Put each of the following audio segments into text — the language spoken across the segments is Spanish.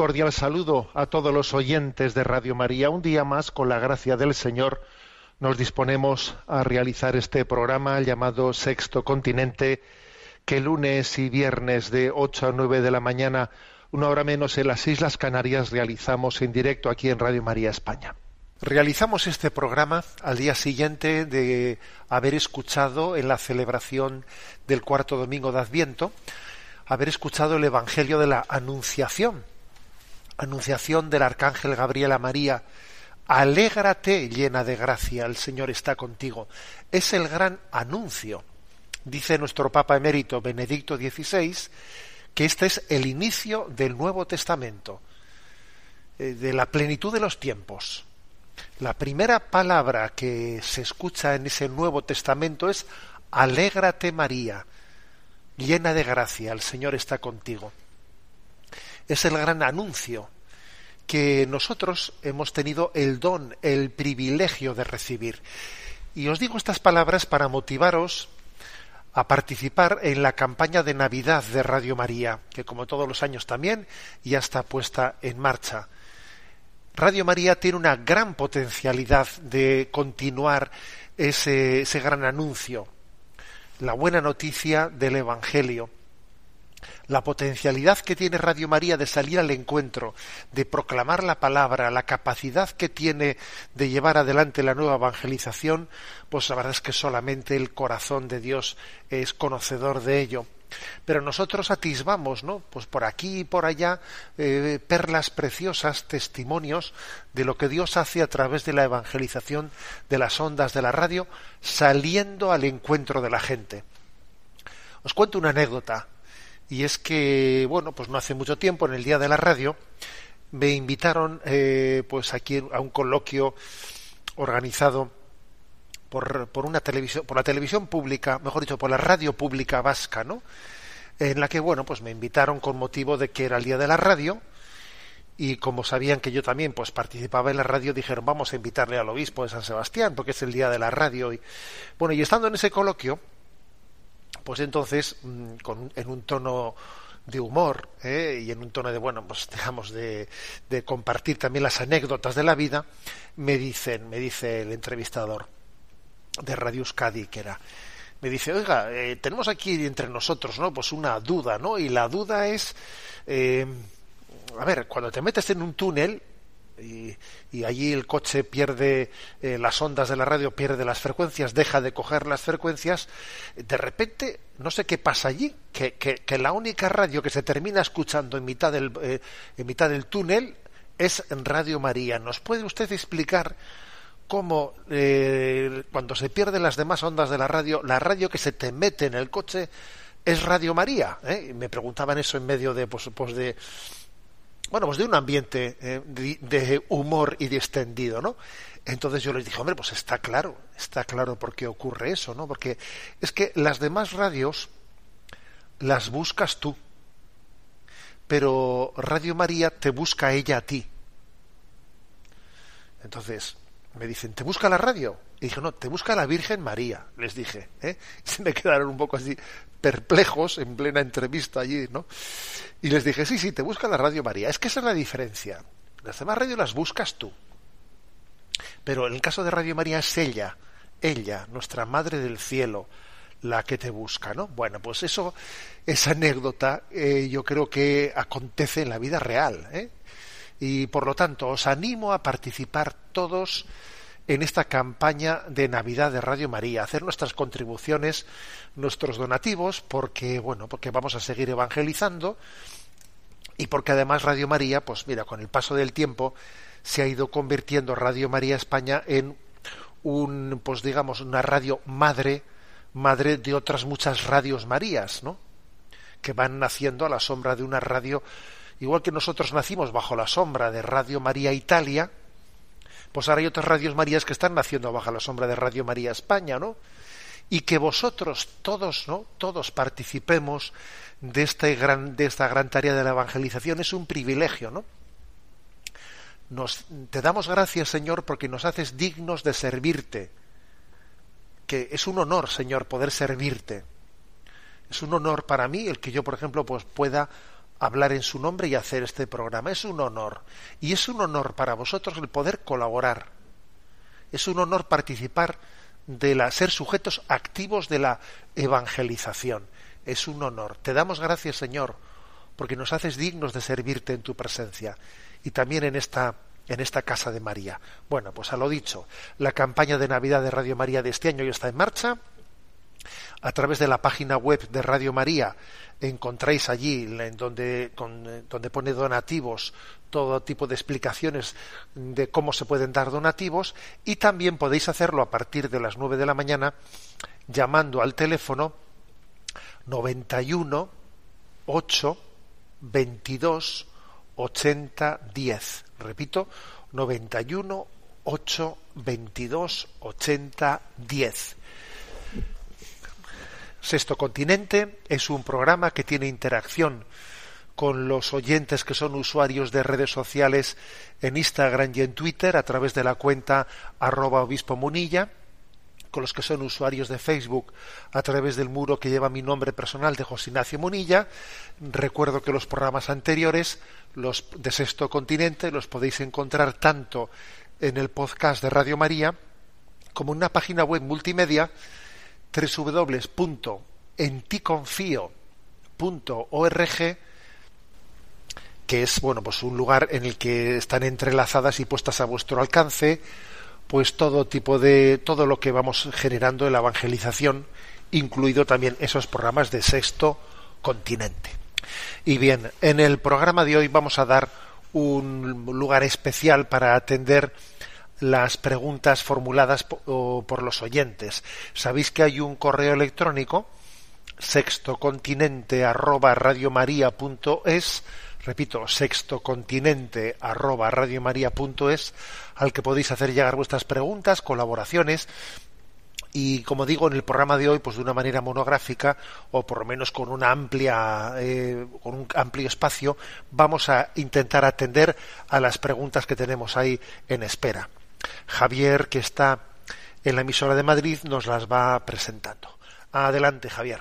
Cordial saludo a todos los oyentes de Radio María. Un día más, con la gracia del Señor, nos disponemos a realizar este programa llamado Sexto Continente, que lunes y viernes de 8 a 9 de la mañana, una hora menos en las Islas Canarias, realizamos en directo aquí en Radio María España. Realizamos este programa al día siguiente de haber escuchado en la celebración del cuarto domingo de Adviento, haber escuchado el Evangelio de la Anunciación, Anunciación del Arcángel Gabriel a María, Alégrate llena de gracia, el Señor está contigo. Es el gran anuncio. Dice nuestro Papa emérito Benedicto XVI que este es el inicio del Nuevo Testamento, eh, de la plenitud de los tiempos. La primera palabra que se escucha en ese Nuevo Testamento es Alégrate María, llena de gracia, el Señor está contigo. Es el gran anuncio que nosotros hemos tenido el don, el privilegio de recibir. Y os digo estas palabras para motivaros a participar en la campaña de Navidad de Radio María, que como todos los años también ya está puesta en marcha. Radio María tiene una gran potencialidad de continuar ese, gran anuncio, la buena noticia del Evangelio la potencialidad que tiene Radio María de salir al encuentro, de proclamar la palabra, la capacidad que tiene de llevar adelante la nueva evangelización, pues la verdad es que solamente el corazón de Dios es conocedor de ello. Pero nosotros atisbamos, ¿no? Pues por aquí y por allá eh, perlas preciosas, testimonios de lo que Dios hace a través de la evangelización de las ondas de la radio, saliendo al encuentro de la gente. Os cuento una anécdota y es que, bueno, pues no hace mucho tiempo, en el Día de la Radio, me invitaron eh, pues aquí a un coloquio organizado por, por una televisión, por la televisión pública, mejor dicho, por la radio pública vasca, ¿no? En la que, bueno, pues me invitaron con motivo de que era el Día de la Radio, y como sabían que yo también pues participaba en la radio dijeron vamos a invitarle al obispo de San Sebastián porque es el día de la radio y bueno y estando en ese coloquio pues entonces, mm, con, en un tono de humor ¿eh? y en un tono de, bueno, pues digamos, de, de, compartir también las anécdotas de la vida, me dicen, me dice el entrevistador de Radio Euskadi, que era, me dice, oiga, eh, tenemos aquí entre nosotros, ¿no? Pues una duda, ¿no? Y la duda es, eh, a ver, cuando te metes en un túnel, y, y, allí el coche pierde eh, las ondas de la radio, pierde las frecuencias, deja de coger las frecuencias, de repente no sé qué pasa allí, que, que, que la única radio que se termina escuchando en mitad del, eh, mitad del túnel es Radio María. ¿Nos puede usted explicar cómo eh, cuando se pierden las demás ondas de la radio, la radio que se te mete en el coche es Radio María? ¿eh? Me preguntaban eso en medio de, pues, pues de bueno, pues de un ambiente eh, de, humor y distendido, ¿no? Entonces yo les dije, hombre, pues está claro, está claro por qué ocurre eso, ¿no? Porque es que las demás radios las buscas tú, pero Radio María te busca ella a ti. Entonces me dicen, ¿te busca la radio? Y dije, no, te busca la Virgen María, les dije. ¿eh? Y se me quedaron un poco así perplejos en plena entrevista allí, ¿no? Y les dije, sí, sí, te busca la Radio María. Es que esa es la diferencia. Las demás radios las buscas tú. Pero en el caso de Radio María es ella, ella, nuestra Madre del Cielo, la que te busca, ¿no? Bueno, pues eso, esa anécdota, eh, yo creo que acontece en la vida real, ¿eh? Y por lo tanto, os animo a participar todos en esta campaña de Navidad de Radio María, hacer nuestras contribuciones, nuestros donativos, porque bueno, porque vamos a seguir evangelizando y porque además Radio María, pues mira, con el paso del tiempo se ha ido convirtiendo Radio María España en un, pues digamos, una radio madre, madre de otras muchas radios Marías, ¿no? Que van naciendo a la sombra de una radio, igual que nosotros nacimos bajo la sombra de Radio María Italia, pues ahora hay otras radios Marías que están naciendo bajo la sombra de Radio María España, ¿no? Y que vosotros todos, ¿no? Todos participemos de esta gran, esta gran tarea de la evangelización es un privilegio, ¿no? Nos, te damos gracias, Señor, porque nos haces dignos de servirte. Que es un honor, Señor, poder servirte. Es un honor para mí el que yo, por ejemplo, pues pueda hablar en su nombre y hacer este programa. Es un honor. Y es un honor para vosotros el poder colaborar. Es un honor participar de la, ser sujetos activos de la evangelización. Es un honor. Te damos gracias, Señor, porque nos haces dignos de servirte en tu presencia y también en esta en esta casa de María. Bueno, pues a lo dicho, la campaña de Navidad de Radio María de este año ya está en marcha. A través de la página web de Radio María encontráis allí en donde, donde pone donativos todo tipo de explicaciones de cómo se pueden dar donativos y también podéis hacerlo a partir de las nueve de la mañana llamando al teléfono 91 8 22 80 10. Repito, 91 8 22 80 10. Sexto Continente es un programa que tiene interacción con los oyentes que son usuarios de redes sociales en Instagram y en Twitter a través de la cuenta arroba obispo munilla con los que son usuarios de Facebook a través del muro que lleva mi nombre personal de José Ignacio Munilla. Recuerdo que los programas anteriores, los de Sexto Continente, los podéis encontrar tanto en el podcast de Radio María como en una página web multimedia www.enticonfio.org que es bueno pues un lugar en el que están entrelazadas y puestas a vuestro alcance pues todo tipo de todo lo que vamos generando en la evangelización, incluido también esos programas de sexto continente. Y bien, en el programa de hoy vamos a dar un lugar especial para atender las preguntas formuladas por los oyentes. Sabéis que hay un correo electrónico sextocontinente arroba radiomaria.es repito, sextocontinente arroba radiomaria.es, al que podéis hacer llegar vuestras preguntas, colaboraciones, y como digo en el programa de hoy pues de una manera monográfica o por lo menos con una amplia eh, con un amplio espacio vamos a intentar atender a las preguntas que tenemos ahí en espera Javier que está en la emisora de Madrid nos las va presentando. Adelante Javier.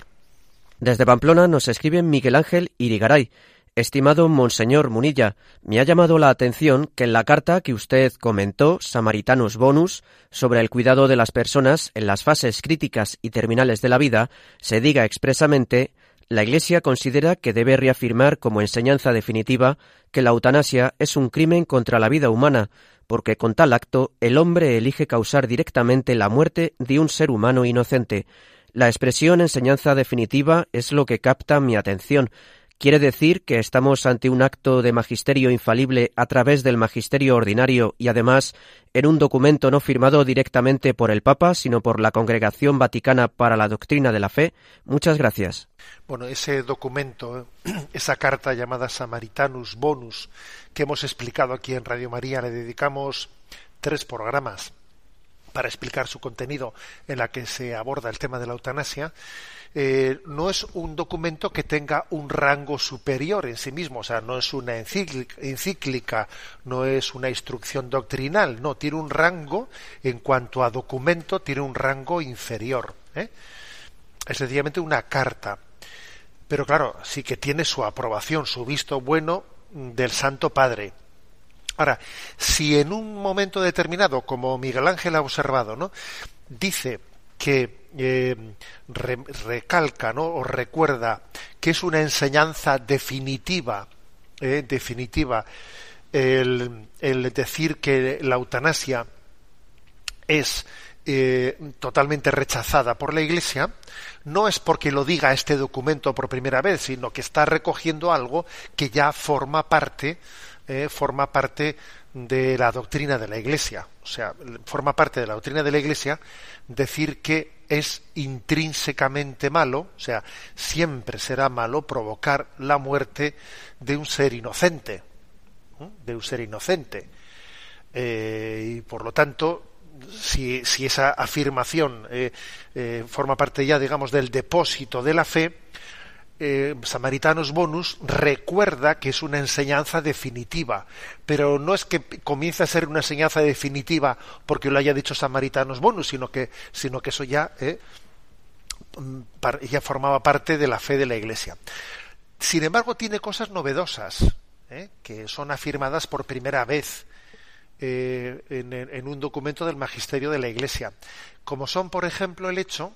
Desde Pamplona nos escribe Miguel Ángel Irigaray. Estimado Monseñor Munilla, me ha llamado la atención que en la carta que usted comentó, Samaritanus Bonus, sobre el cuidado de las personas en las fases críticas y terminales de la vida, se diga expresamente la Iglesia considera que debe reafirmar como enseñanza definitiva que la eutanasia es un crimen contra la vida humana, porque con tal acto el hombre elige causar directamente la muerte de un ser humano inocente. La expresión enseñanza definitiva es lo que capta mi atención, ¿Quiere decir que estamos ante un acto de magisterio infalible a través del magisterio ordinario y además en un documento no firmado directamente por el Papa, sino por la Congregación Vaticana para la Doctrina de la Fe? Muchas gracias. Bueno, ese documento, esa carta llamada Samaritanus Bonus, que hemos explicado aquí en Radio María, le dedicamos tres programas para explicar su contenido en la que se aborda el tema de la eutanasia eh, no es un documento que tenga un rango superior en sí mismo, o sea, no es una encíclica, no es una instrucción doctrinal, no, tiene un rango, en cuanto a documento, tiene un rango inferior. ¿eh? Es sencillamente una carta. Pero claro, sí que tiene su aprobación, su visto bueno del Santo Padre. Ahora, si en un momento determinado, como Miguel Ángel ha observado, ¿no? dice que eh, recalca ¿no? o recuerda que es una enseñanza definitiva, eh, definitiva, el, decir que la eutanasia es eh, totalmente rechazada por la Iglesia, no es porque lo diga este documento por primera vez, sino que está recogiendo algo que ya forma parte, forma parte de la doctrina de la Iglesia. O sea, forma parte de la doctrina de la Iglesia decir que es intrínsecamente malo, o sea, siempre será malo provocar la muerte de un ser inocente, de un ser inocente. Eh, y por lo tanto, si, esa afirmación eh, eh, forma parte ya, digamos, del depósito de la fe, eh, Samaritanos Bonus recuerda que es una enseñanza definitiva, pero no es que comience a ser una enseñanza definitiva porque lo haya dicho Samaritanos Bonus, sino que, sino que eso ya, eh, mm, ya formaba parte de la fe de la Iglesia. Sin embargo, tiene cosas novedosas eh, que son afirmadas por primera vez en un documento del magisterio de la Iglesia, como son, por ejemplo, el hecho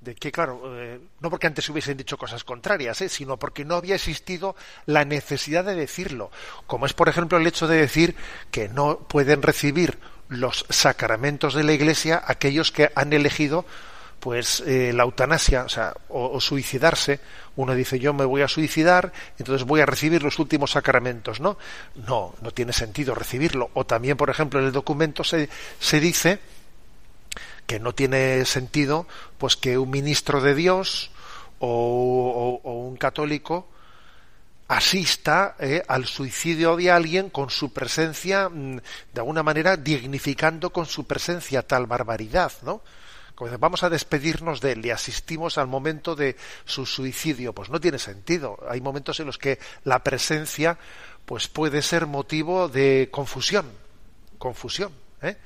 de que, claro, eh, no porque antes hubiesen dicho cosas contrarias, eh, sino porque no había existido la necesidad de decirlo, como es, por ejemplo, el hecho de decir que no pueden recibir los sacramentos de la Iglesia aquellos que han elegido pues eh, la eutanasia, o sea, o, suicidarse. Uno dice yo me voy a suicidar, entonces voy a recibir los últimos sacramentos, ¿no? No, no tiene sentido recibirlo. O también, por ejemplo, en el documento se, se dice que no tiene sentido pues que un ministro de Dios o, un católico asista eh, al suicidio de alguien con su presencia, mm, de alguna manera dignificando con su presencia tal barbaridad, ¿no? Como vamos a despedirnos de él y asistimos al momento de su suicidio, pues no tiene sentido. Hay momentos en los que la presencia pues puede ser motivo de confusión, confusión, ¿eh?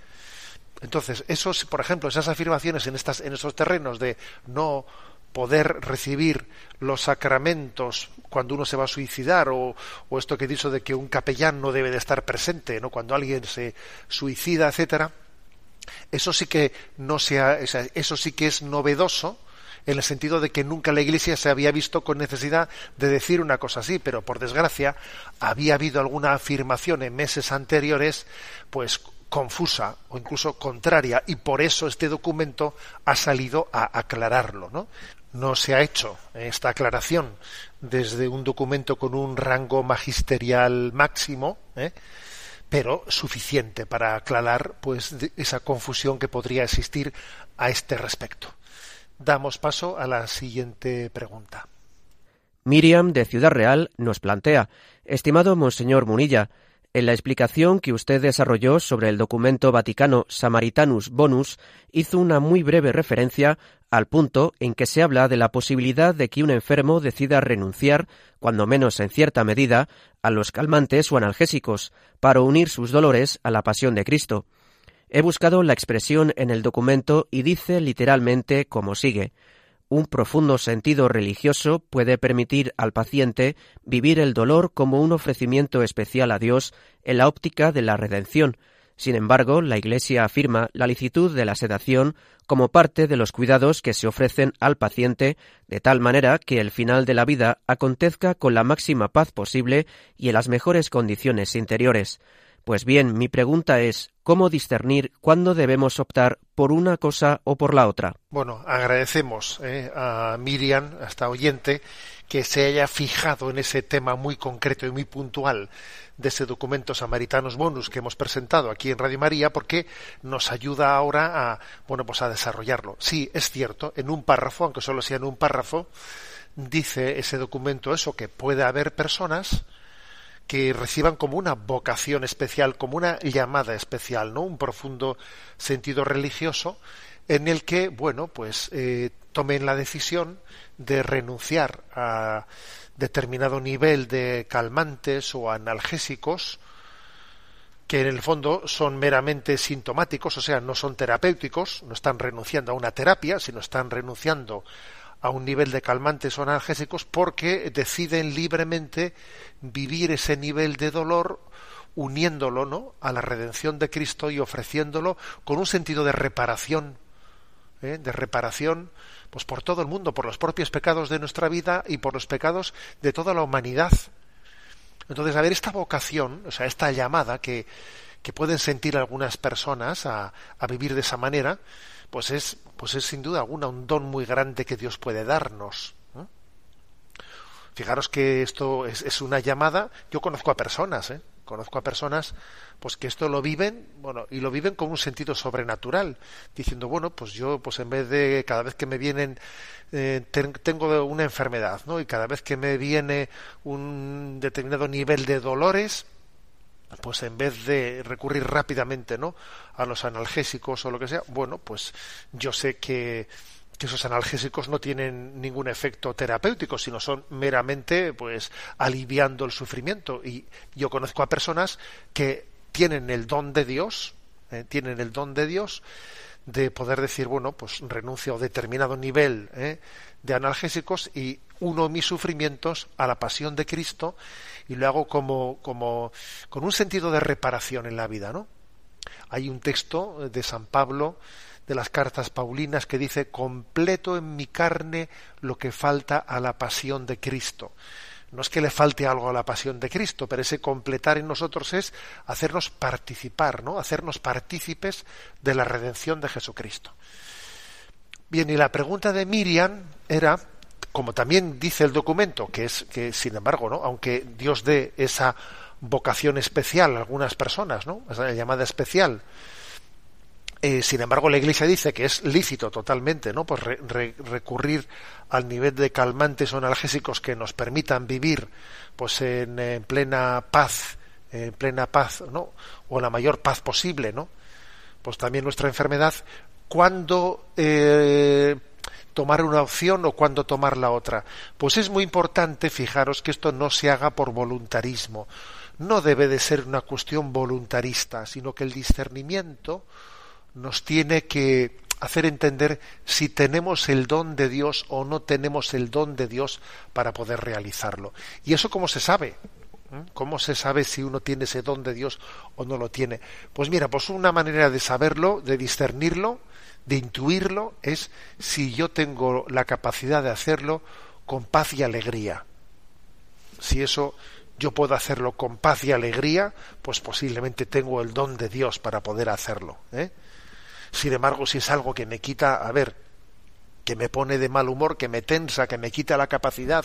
Entonces, esos, por ejemplo, esas afirmaciones en, estas, en esos terrenos de no poder recibir los sacramentos cuando uno se va a suicidar o, o, esto que he dicho de que un capellán no debe de estar presente no cuando alguien se suicida etcétera eso sí que no sea eso sí que es novedoso en el sentido de que nunca la Iglesia se había visto con necesidad de decir una cosa así, pero por desgracia había habido alguna afirmación en meses anteriores, pues confusa o incluso contraria y por eso este documento ha salido a aclararlo, ¿no? Se ha hecho esta aclaración desde un documento con un rango magisterial máximo, ¿eh? pero suficiente para aclarar pues esa confusión que podría existir a este respecto. Damos paso a la siguiente pregunta. Miriam de Ciudad Real nos plantea, estimado Monseñor Munilla, en la explicación que usted desarrolló sobre el documento vaticano Samaritanus Bonus, hizo una muy breve referencia al punto en que se habla de la posibilidad de que un enfermo decida renunciar, cuando menos en cierta medida, a los calmantes o analgésicos, para unir sus dolores a la pasión de Cristo. He buscado la expresión en el documento y dice literalmente como sigue un profundo sentido religioso puede permitir al paciente vivir el dolor como un ofrecimiento especial a Dios en la óptica de la redención. Sin embargo, la Iglesia afirma la licitud de la sedación como parte de los cuidados que se ofrecen al paciente, de tal manera que el final de la vida acontezca con la máxima paz posible y en las mejores condiciones interiores. Pues bien, mi pregunta es, ¿cómo discernir cuándo debemos optar por una cosa o por la otra? Bueno, agradecemos eh, a Miriam, a esta oyente, que se haya fijado en ese tema muy concreto y muy puntual de ese documento Samaritanos Bonus que hemos presentado aquí en Radio María, porque nos ayuda ahora a, bueno, pues a desarrollarlo. Sí, es cierto, en un párrafo, aunque solo sea en un párrafo, dice ese documento eso, que puede haber personas que reciban como una vocación especial, como una llamada especial, ¿no? Un profundo sentido religioso en el que, bueno, pues eh, tomen la decisión de renunciar a determinado nivel de calmantes o analgésicos que en el fondo son meramente sintomáticos, o sea, no son terapéuticos, no están renunciando a una terapia, sino están renunciando a un nivel de calmantes o analgésicos porque deciden libremente vivir ese nivel de dolor uniéndolo ¿no? a la redención de Cristo y ofreciéndolo con un sentido de reparación ¿eh? de reparación, pues por todo el mundo, por los propios pecados de nuestra vida y por los pecados de toda la humanidad. Entonces, a ver, esta vocación, o sea, esta llamada que, que pueden sentir algunas personas a, a vivir de esa manera, pues es, pues es sin duda alguna un don muy grande que Dios puede darnos. Fijaros que esto es, es, una llamada, yo conozco a personas, ¿eh? conozco a personas pues que esto lo viven, bueno, y lo viven con un sentido sobrenatural, diciendo, bueno, pues yo, pues en vez de cada vez que me vienen, eh, tengo una enfermedad, ¿no? Y cada vez que me viene un determinado nivel de dolores, pues en vez de recurrir rápidamente, ¿no? A los analgésicos o lo que sea, bueno, pues yo sé que esos analgésicos no tienen ningún efecto terapéutico, sino son meramente pues aliviando el sufrimiento. Y yo conozco a personas que tienen el don de Dios, eh, tienen el don de Dios de poder decir, bueno, pues renuncio a determinado nivel eh, de analgésicos y uno mis sufrimientos a la pasión de Cristo y lo hago como, como con un sentido de reparación en la vida, ¿no? Hay un texto de San Pablo de las cartas paulinas que dice completo en mi carne lo que falta a la pasión de Cristo. No es que le falte algo a la pasión de Cristo, pero ese completar en nosotros es hacernos participar, ¿no? Hacernos partícipes de la redención de Jesucristo. Bien, y la pregunta de Miriam era, como también dice el documento, que es que, sin embargo, ¿no? aunque Dios dé esa vocación especial a algunas personas, ¿no? esa llamada especial, eh, sin embargo, la Iglesia dice que es lícito totalmente, ¿no? Pues recurrir al nivel de calmantes o analgésicos que nos permitan vivir, pues en, plena paz, en plena paz, ¿no? O la mayor paz posible, ¿no? Pues también nuestra enfermedad, ¿cuándo eh, tomar una opción o cuándo tomar la otra? Pues es muy importante, fijaros, que esto no se haga por voluntarismo. No debe de ser una cuestión voluntarista, sino que el discernimiento nos tiene que hacer entender si tenemos el don de Dios o no tenemos el don de Dios para poder realizarlo. ¿Y eso cómo se sabe? ¿Mm? ¿Cómo se sabe si uno tiene ese don de Dios o no lo tiene? Pues mira, pues una manera de saberlo, de discernirlo, de intuirlo, es si yo tengo la capacidad de hacerlo con paz y alegría. Si eso yo puedo hacerlo con paz y alegría, pues posiblemente tengo el don de Dios para poder hacerlo. ¿eh? Sin embargo, si es algo que me quita, a ver, que me pone de mal humor, que me tensa, que me quita la capacidad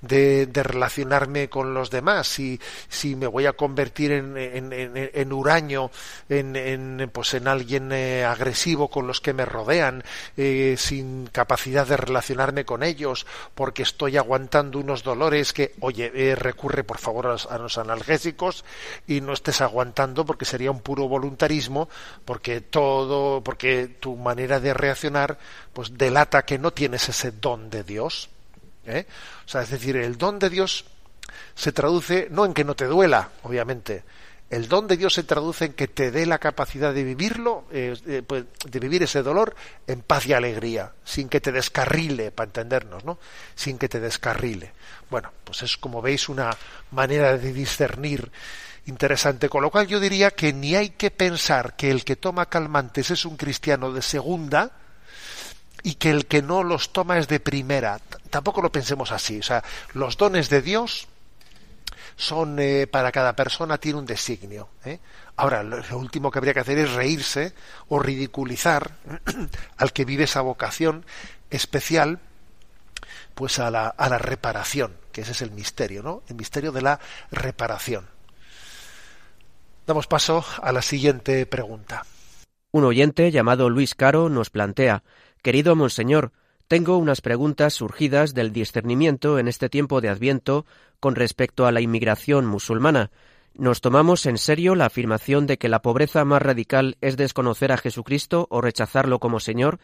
de, relacionarme con los demás, si, si me voy a convertir en, en, en, huraño, en, pues en alguien eh, agresivo con los que me rodean, eh, sin capacidad de relacionarme con ellos, porque estoy aguantando unos dolores que, oye, eh, recurre por favor a los, a los analgésicos y no estés aguantando porque sería un puro voluntarismo, porque todo, porque tu manera de reaccionar, pues delata que no tienes ese don de Dios. ¿eh? O sea, es decir, el don de Dios se traduce no en que no te duela, obviamente. El don de Dios se traduce en que te dé la capacidad de vivirlo, eh, eh, pues, de vivir ese dolor en paz y alegría, sin que te descarrile, para entendernos, ¿no? Sin que te descarrile. Bueno, pues es como veis una manera de discernir interesante, con lo cual yo diría que ni hay que pensar que el que toma calmantes es un cristiano de segunda, y que el que no los toma es de primera. Tampoco lo pensemos así. O sea, los dones de Dios son eh, para cada persona tiene un designio. ¿eh? Ahora, lo, último que habría que hacer es reírse o ridiculizar al que vive esa vocación especial, pues a la, a la reparación, que ese es el misterio, ¿no? El misterio de la reparación. Damos paso a la siguiente pregunta. Un oyente llamado Luis Caro nos plantea Querido Monseñor, tengo unas preguntas surgidas del discernimiento en este tiempo de Adviento con respecto a la inmigración musulmana. ¿Nos tomamos en serio la afirmación de que la pobreza más radical es desconocer a Jesucristo o rechazarlo como Señor?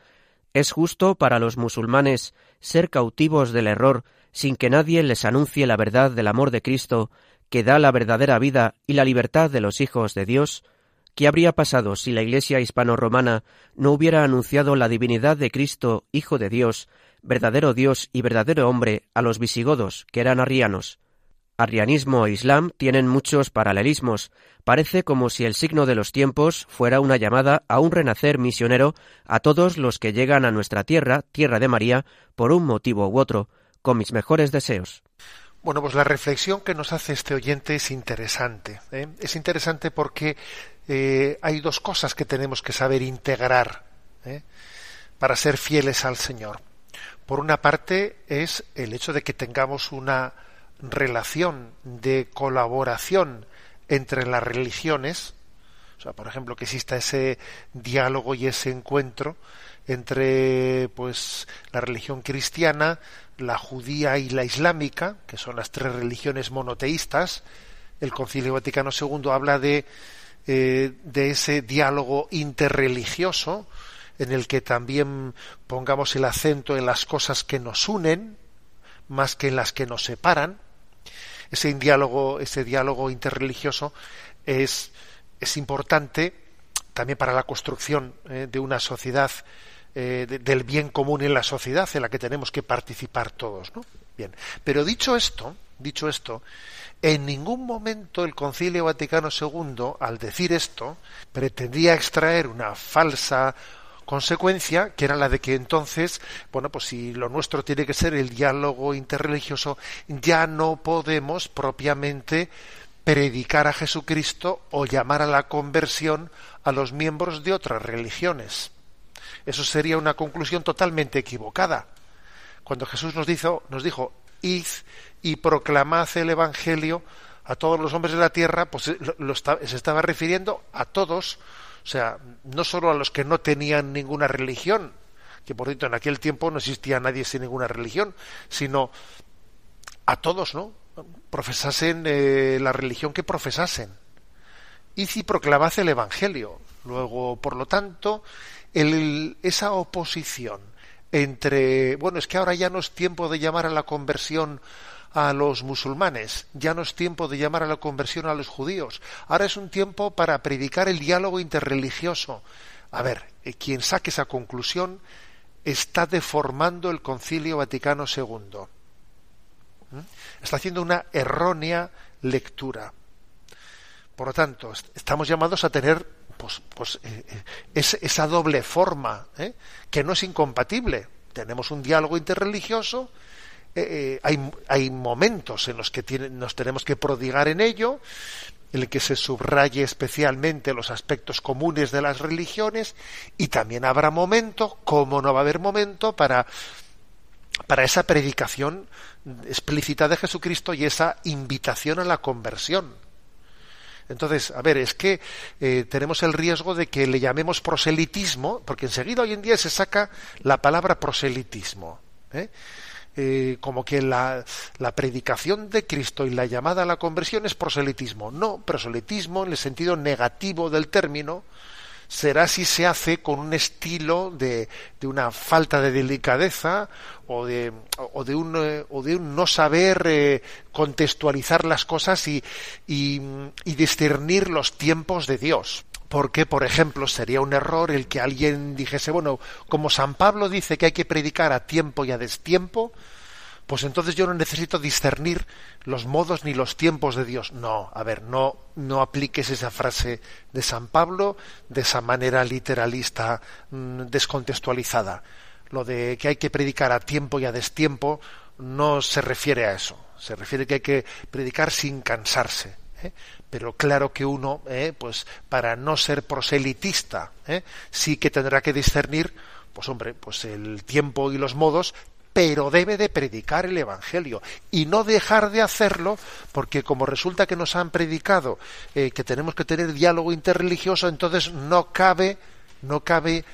¿Es justo para los musulmanes ser cautivos del error sin que nadie les anuncie la verdad del amor de Cristo, que da la verdadera vida y la libertad de los hijos de Dios? ¿Qué habría pasado si la Iglesia hispano-romana no hubiera anunciado la divinidad de Cristo, Hijo de Dios, verdadero Dios y verdadero hombre, a los visigodos, que eran arrianos? Arrianismo e Islam tienen muchos paralelismos. Parece como si el signo de los tiempos fuera una llamada a un renacer misionero a todos los que llegan a nuestra tierra, tierra de María, por un motivo u otro, con mis mejores deseos. Bueno, pues la reflexión que nos hace este oyente es interesante. ¿eh? Es interesante porque eh, hay dos cosas que tenemos que saber integrar ¿eh? para ser fieles al Señor. Por una parte es el hecho de que tengamos una relación de colaboración entre las religiones, o sea, por ejemplo, que exista ese diálogo y ese encuentro entre pues la religión cristiana, la judía y la islámica, que son las tres religiones monoteístas. El Concilio Vaticano II habla de, eh, de ese diálogo interreligioso en el que también pongamos el acento en las cosas que nos unen más que en las que nos separan ese diálogo, ese diálogo interreligioso es, es importante también para la construcción eh, de una sociedad eh, del bien común en la sociedad en la que tenemos que participar todos, ¿no? Bien, pero dicho esto, dicho esto, en ningún momento el Concilio Vaticano II, al decir esto, pretendía extraer una falsa consecuencia, que era la de que entonces, bueno, pues si lo nuestro tiene que ser el diálogo interreligioso, ya no podemos propiamente predicar a Jesucristo o llamar a la conversión a los miembros de otras religiones. Eso sería una conclusión totalmente equivocada. Cuando Jesús nos dijo, nos dijo, id y proclamad el Evangelio a todos los hombres de la tierra, pues se estaba refiriendo a todos, o sea, no solo a los que no tenían ninguna religión, que por cierto en aquel tiempo no existía nadie sin ninguna religión, sino a todos, ¿no? Profesasen eh, la religión que profesasen. Y si proclamad el Evangelio. Luego, por lo tanto, el, esa oposición entre, bueno, es que ahora ya no es tiempo de llamar a la conversión a los musulmanes, ya no es tiempo de llamar a la conversión a los judíos, ahora es un tiempo para predicar el diálogo interreligioso. A ver, eh, quien saque esa conclusión está deformando el Concilio Vaticano II. ¿Mm? Está haciendo una errónea lectura. Por lo tanto, estamos llamados a tener pues, pues eh, eh, esa doble forma, que no es incompatible. Tenemos un diálogo interreligioso eh, eh, hay, hay, momentos en los que nos tenemos que prodigar en ello, en el que se subraye especialmente los aspectos comunes de las religiones, y también habrá momento, como no va a haber momento, para, para esa predicación explícita de Jesucristo y esa invitación a la conversión. Entonces, a ver, es que eh, tenemos el riesgo de que le llamemos proselitismo, porque enseguida hoy en día se saca la palabra proselitismo. ¿eh? Eh, como que la, la, predicación de Cristo y la llamada a la conversión es proselitismo. No, proselitismo en el sentido negativo del término será si se hace con un estilo de, de una falta de delicadeza o de, o de, un, eh, o de un no saber eh, contextualizar las cosas y, y, y discernir los tiempos de Dios. Porque, por ejemplo, sería un error el que alguien dijese, bueno, como San Pablo dice que hay que predicar a tiempo y a destiempo, pues entonces yo no necesito discernir los modos ni los tiempos de Dios. No, a ver, no, no apliques esa frase de San Pablo de esa manera literalista, mm, descontextualizada. Lo de que hay que predicar a tiempo y a destiempo no se refiere a eso. Se refiere que hay que predicar sin cansarse. ¿eh? pero claro que uno, eh, pues para no ser proselitista, eh, sí que tendrá que discernir, pues hombre, pues el tiempo y los modos, pero debe de predicar el Evangelio y no dejar de hacerlo, porque como resulta que nos han predicado que tenemos que tener diálogo interreligioso, entonces no cabe, no cabe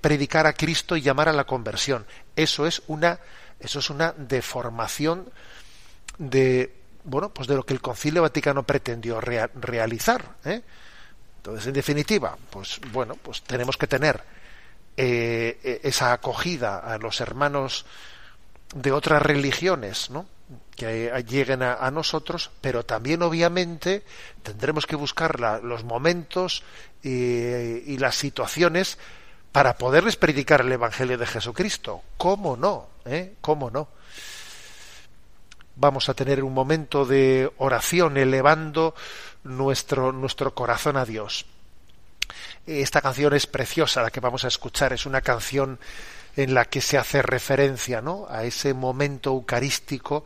predicar a Cristo y llamar a la conversión. Eso es una, eso es una deformación de bueno, pues de lo que el Concilio Vaticano pretendió realizar. ¿eh? Entonces, en definitiva, pues bueno, pues tenemos que tener eh, e-, esa acogida a los hermanos de otras religiones, ¿no? que lleguen a, nosotros, pero también obviamente tendremos que buscar los momentos y, las situaciones para poderles predicar el Evangelio de Jesucristo. ¿Cómo no? ¿Eh? ¿Cómo no? vamos a tener un momento de oración elevando nuestro, nuestro corazón a Dios. Esta canción es preciosa, la que vamos a escuchar, es una canción en la que se hace referencia ¿no? a ese momento eucarístico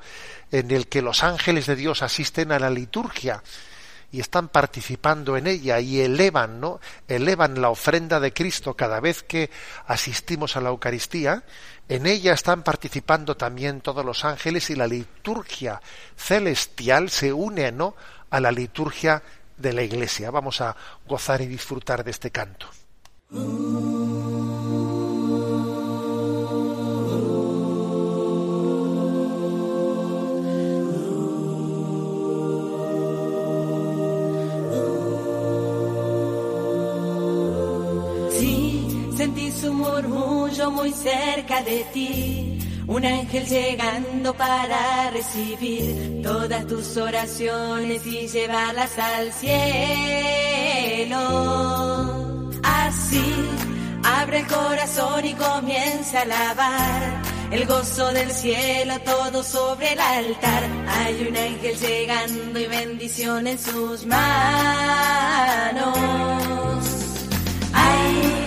en el que los ángeles de Dios asisten a la liturgia y están participando en ella y elevan, ¿no? elevan la ofrenda de Cristo cada vez que asistimos a la Eucaristía, en ella están participando también todos los ángeles y la liturgia celestial se une, ¿no? a la liturgia de la Iglesia. Vamos a gozar y disfrutar de este canto. Sí, sentí su murmullo muy cerca de ti un ángel llegando para recibir todas tus oraciones y llevarlas al cielo. Así, abre el corazón y comienza a alabar el gozo del cielo todo sobre el altar. Hay un ángel llegando y bendición en sus manos. Hay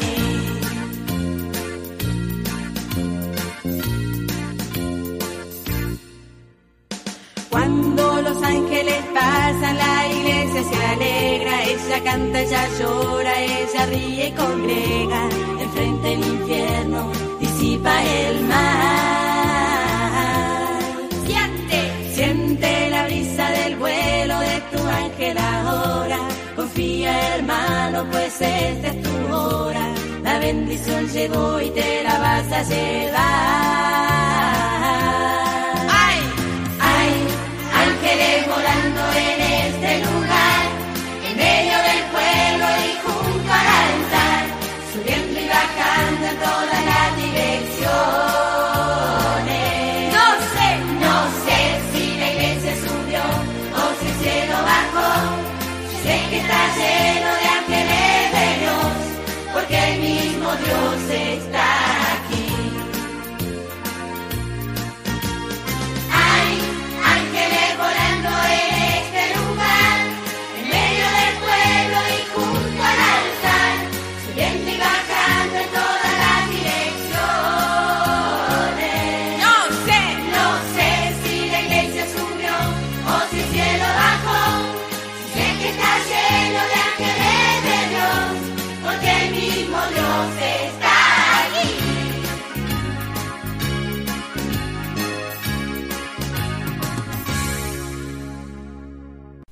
Los ángeles pasan, la iglesia se alegra, ella canta, ella llora, ella ríe y congrega, enfrente del infierno disipa el mal. Siente, siente la brisa del vuelo de tu ángel ahora, confía hermano, pues esta es tu hora, la bendición llegó y te la vas a llevar.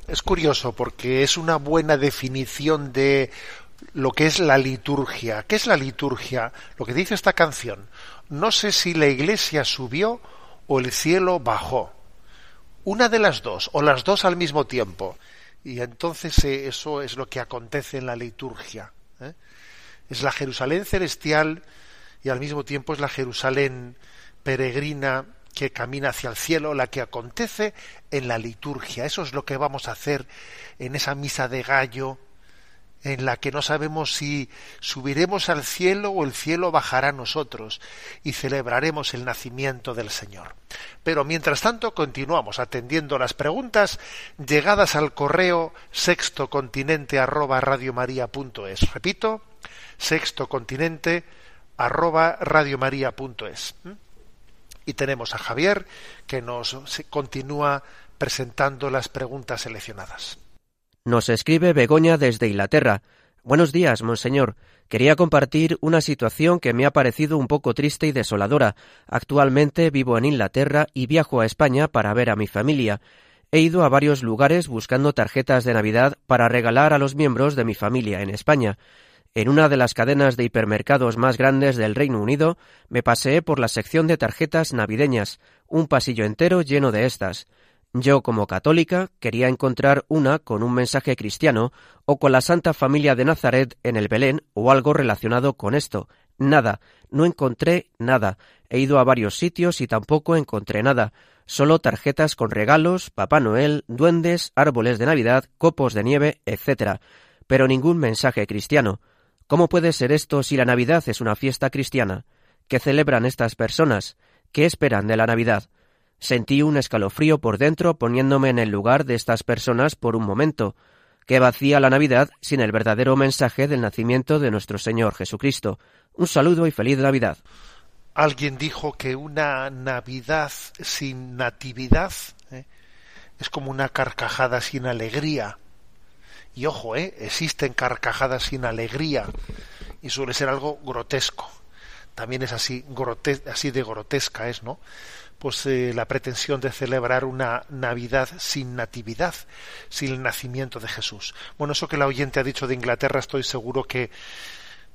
Es curioso porque es una buena definición de lo que es la liturgia. ¿Qué es la liturgia? Lo que dice esta canción. No sé si la iglesia subió o el cielo bajó. Una de las dos, o las dos al mismo tiempo. Y entonces eh, eso es lo que acontece en la liturgia. ¿eh? Es la Jerusalén celestial y al mismo tiempo es la Jerusalén peregrina que camina hacia el cielo, la que acontece en la liturgia. Eso es lo que vamos a hacer en esa misa de gallo, en la que no sabemos si subiremos al cielo o el cielo bajará a nosotros y celebraremos el nacimiento del Señor. Pero mientras tanto continuamos atendiendo las preguntas llegadas al correo sextocontinente arroba radiomaria.es. Repito, sextocontinente arroba radiomaria.es. Y tenemos a Javier que nos continúa presentando las preguntas seleccionadas. Nos escribe Begoña desde Inglaterra. Buenos días, monseñor. Quería compartir una situación que me ha parecido un poco triste y desoladora. Actualmente vivo en Inglaterra y viajo a España para ver a mi familia. He ido a varios lugares buscando tarjetas de Navidad para regalar a los miembros de mi familia en España. En una de las cadenas de hipermercados más grandes del Reino Unido me paseé por la sección de tarjetas navideñas, un pasillo entero lleno de estas. Yo, como católica, quería encontrar una con un mensaje cristiano o con la Santa Familia de Nazaret en el Belén o algo relacionado con esto. Nada, no encontré nada. He ido a varios sitios y tampoco encontré nada. Solo tarjetas con regalos, Papá Noel, duendes, árboles de Navidad, copos de nieve, etc. Pero ningún mensaje cristiano. ¿Cómo puede ser esto si la Navidad es una fiesta cristiana? ¿Qué celebran estas personas? ¿Qué esperan de la Navidad? Sentí un escalofrío por dentro poniéndome en el lugar de estas personas por un momento. Qué vacía la Navidad sin el verdadero mensaje del nacimiento de nuestro Señor Jesucristo. Un saludo y feliz Navidad. Alguien dijo que una Navidad sin natividad ¿eh? es como una carcajada sin alegría. Y ojo, ¿eh? existen carcajadas sin alegría y suele ser algo grotesco. También es así, de grotesca es, ¿no? Pues eh, la pretensión de celebrar una Navidad sin natividad, sin el nacimiento de Jesús. Bueno, eso que la oyente ha dicho de Inglaterra, estoy seguro que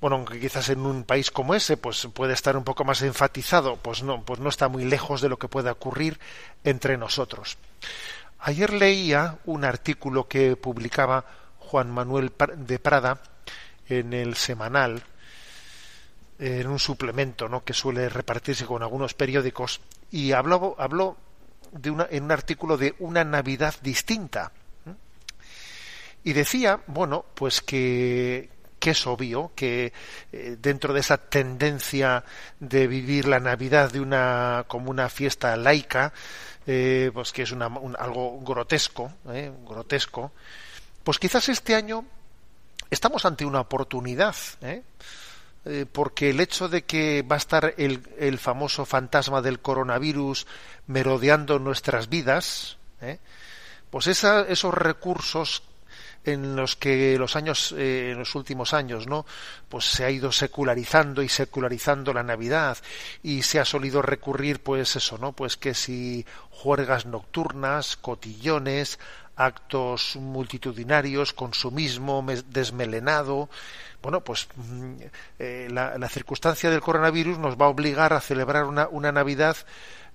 bueno, aunque quizás en un país como ese pues puede estar un poco más enfatizado, pues no, pues no está muy lejos de lo que pueda ocurrir entre nosotros. Ayer leía un artículo que publicaba Juan Manuel de Prada en el semanal, en un suplemento ¿no? que suele repartirse con algunos periódicos, y habló, habló de una, en un artículo de una Navidad distinta. Y decía, bueno, pues que, que es obvio que eh, dentro de esa tendencia de vivir la Navidad de una como una fiesta laica, eh, pues que es una, algo grotesco, eh, grotesco, pues quizás este año estamos ante una oportunidad, porque el hecho de que va a estar el, el famoso fantasma del coronavirus merodeando nuestras vidas, pues esa, esos recursos en los que los años eh, en los últimos años no pues se ha ido secularizando y secularizando la navidad y se ha solido recurrir pues eso no pues que si juergas nocturnas cotillones actos multitudinarios consumismo desmelenado bueno pues mm, eh, la, circunstancia del coronavirus nos va a obligar a celebrar una, navidad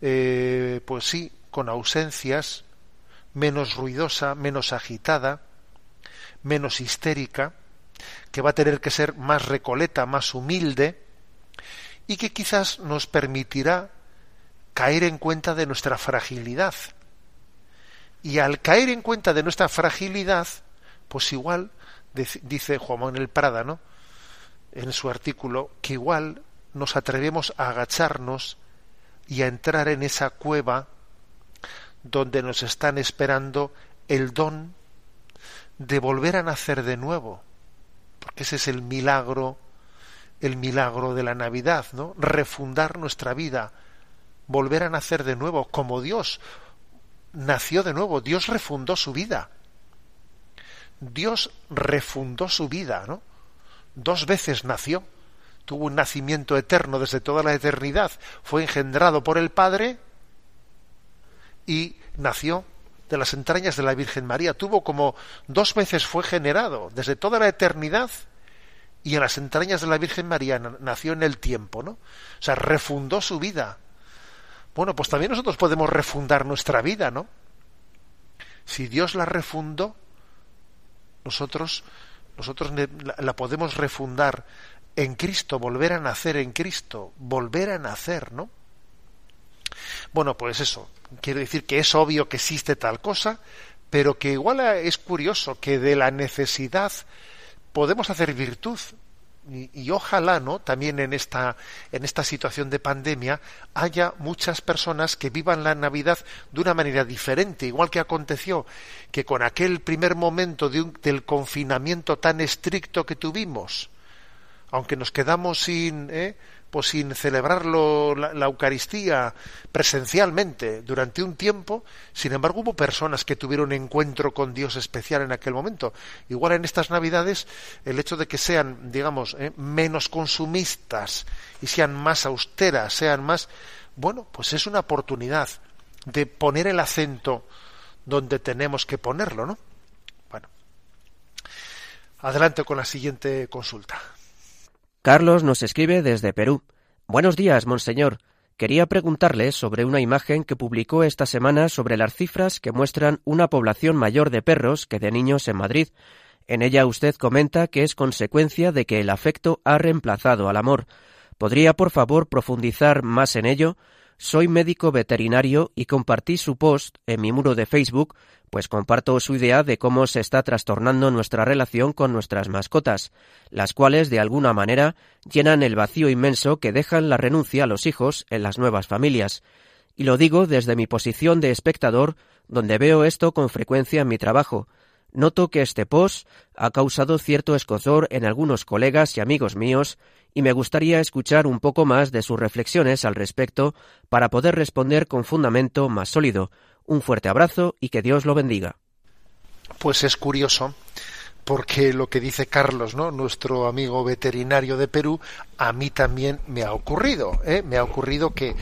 eh, pues sí con ausencias menos ruidosa menos agitada menos histérica, que va a tener que ser más recoleta, más humilde, y que quizás nos permitirá caer en cuenta de nuestra fragilidad. Y al caer en cuenta de nuestra fragilidad, pues igual, dice Juan Manuel Prada, ¿no? en su artículo, que igual nos atrevemos a agacharnos y a entrar en esa cueva donde nos están esperando el don de volver a nacer de nuevo, porque ese es el milagro, el milagro de la Navidad, ¿no? Refundar nuestra vida, volver a nacer de nuevo, como Dios nació de nuevo, Dios refundó su vida. Dios refundó su vida, ¿no? Dos veces nació, tuvo un nacimiento eterno desde toda la eternidad, fue engendrado por el Padre y nació de las entrañas de la Virgen María. Tuvo como dos veces fue generado desde toda la eternidad y en las entrañas de la Virgen María nació en el tiempo, ¿no? O sea, refundó su vida. Bueno, pues también nosotros podemos refundar nuestra vida, ¿no? Si Dios la refundó, nosotros nosotros la podemos refundar en Cristo, volver a nacer en Cristo, volver a nacer, ¿no? Bueno, pues eso, quiero decir que es obvio que existe tal cosa, pero que igual es curioso que de la necesidad podemos hacer virtud. Y, ojalá, ¿no? También en esta, en esta situación de pandemia haya muchas personas que vivan la Navidad de una manera diferente, igual que aconteció que con aquel primer momento del confinamiento tan estricto que tuvimos, aunque nos quedamos sin, ¿eh? Pues sin celebrarlo la, Eucaristía presencialmente durante un tiempo, sin embargo hubo personas que tuvieron encuentro con Dios especial en aquel momento. Igual en estas Navidades el hecho de que sean, digamos, eh, menos consumistas y sean más austeras, sean más, bueno, pues es una oportunidad de poner el acento donde tenemos que ponerlo, ¿no? Bueno. Adelante con la siguiente consulta. Carlos nos escribe desde Perú. Buenos días, monseñor. Quería preguntarle sobre una imagen que publicó esta semana sobre las cifras que muestran una población mayor de perros que de niños en Madrid. En ella usted comenta que es consecuencia de que el afecto ha reemplazado al amor. ¿Podría, por favor, profundizar más en ello? Soy médico veterinario y compartí su post en mi muro de Facebook, pues comparto su idea de cómo se está trastornando nuestra relación con nuestras mascotas, las cuales de alguna manera llenan el vacío inmenso que dejan la renuncia a los hijos en las nuevas familias. Y lo digo desde mi posición de espectador, donde veo esto con frecuencia en mi trabajo, Noto que este post ha causado cierto escozor en algunos colegas y amigos míos y me gustaría escuchar un poco más de sus reflexiones al respecto para poder responder con fundamento más sólido. Un fuerte abrazo y que Dios lo bendiga. Pues es curioso porque lo que dice Carlos, ¿no? nuestro amigo veterinario de Perú, a mí también me ha ocurrido. ¿eh? Me ha ocurrido que,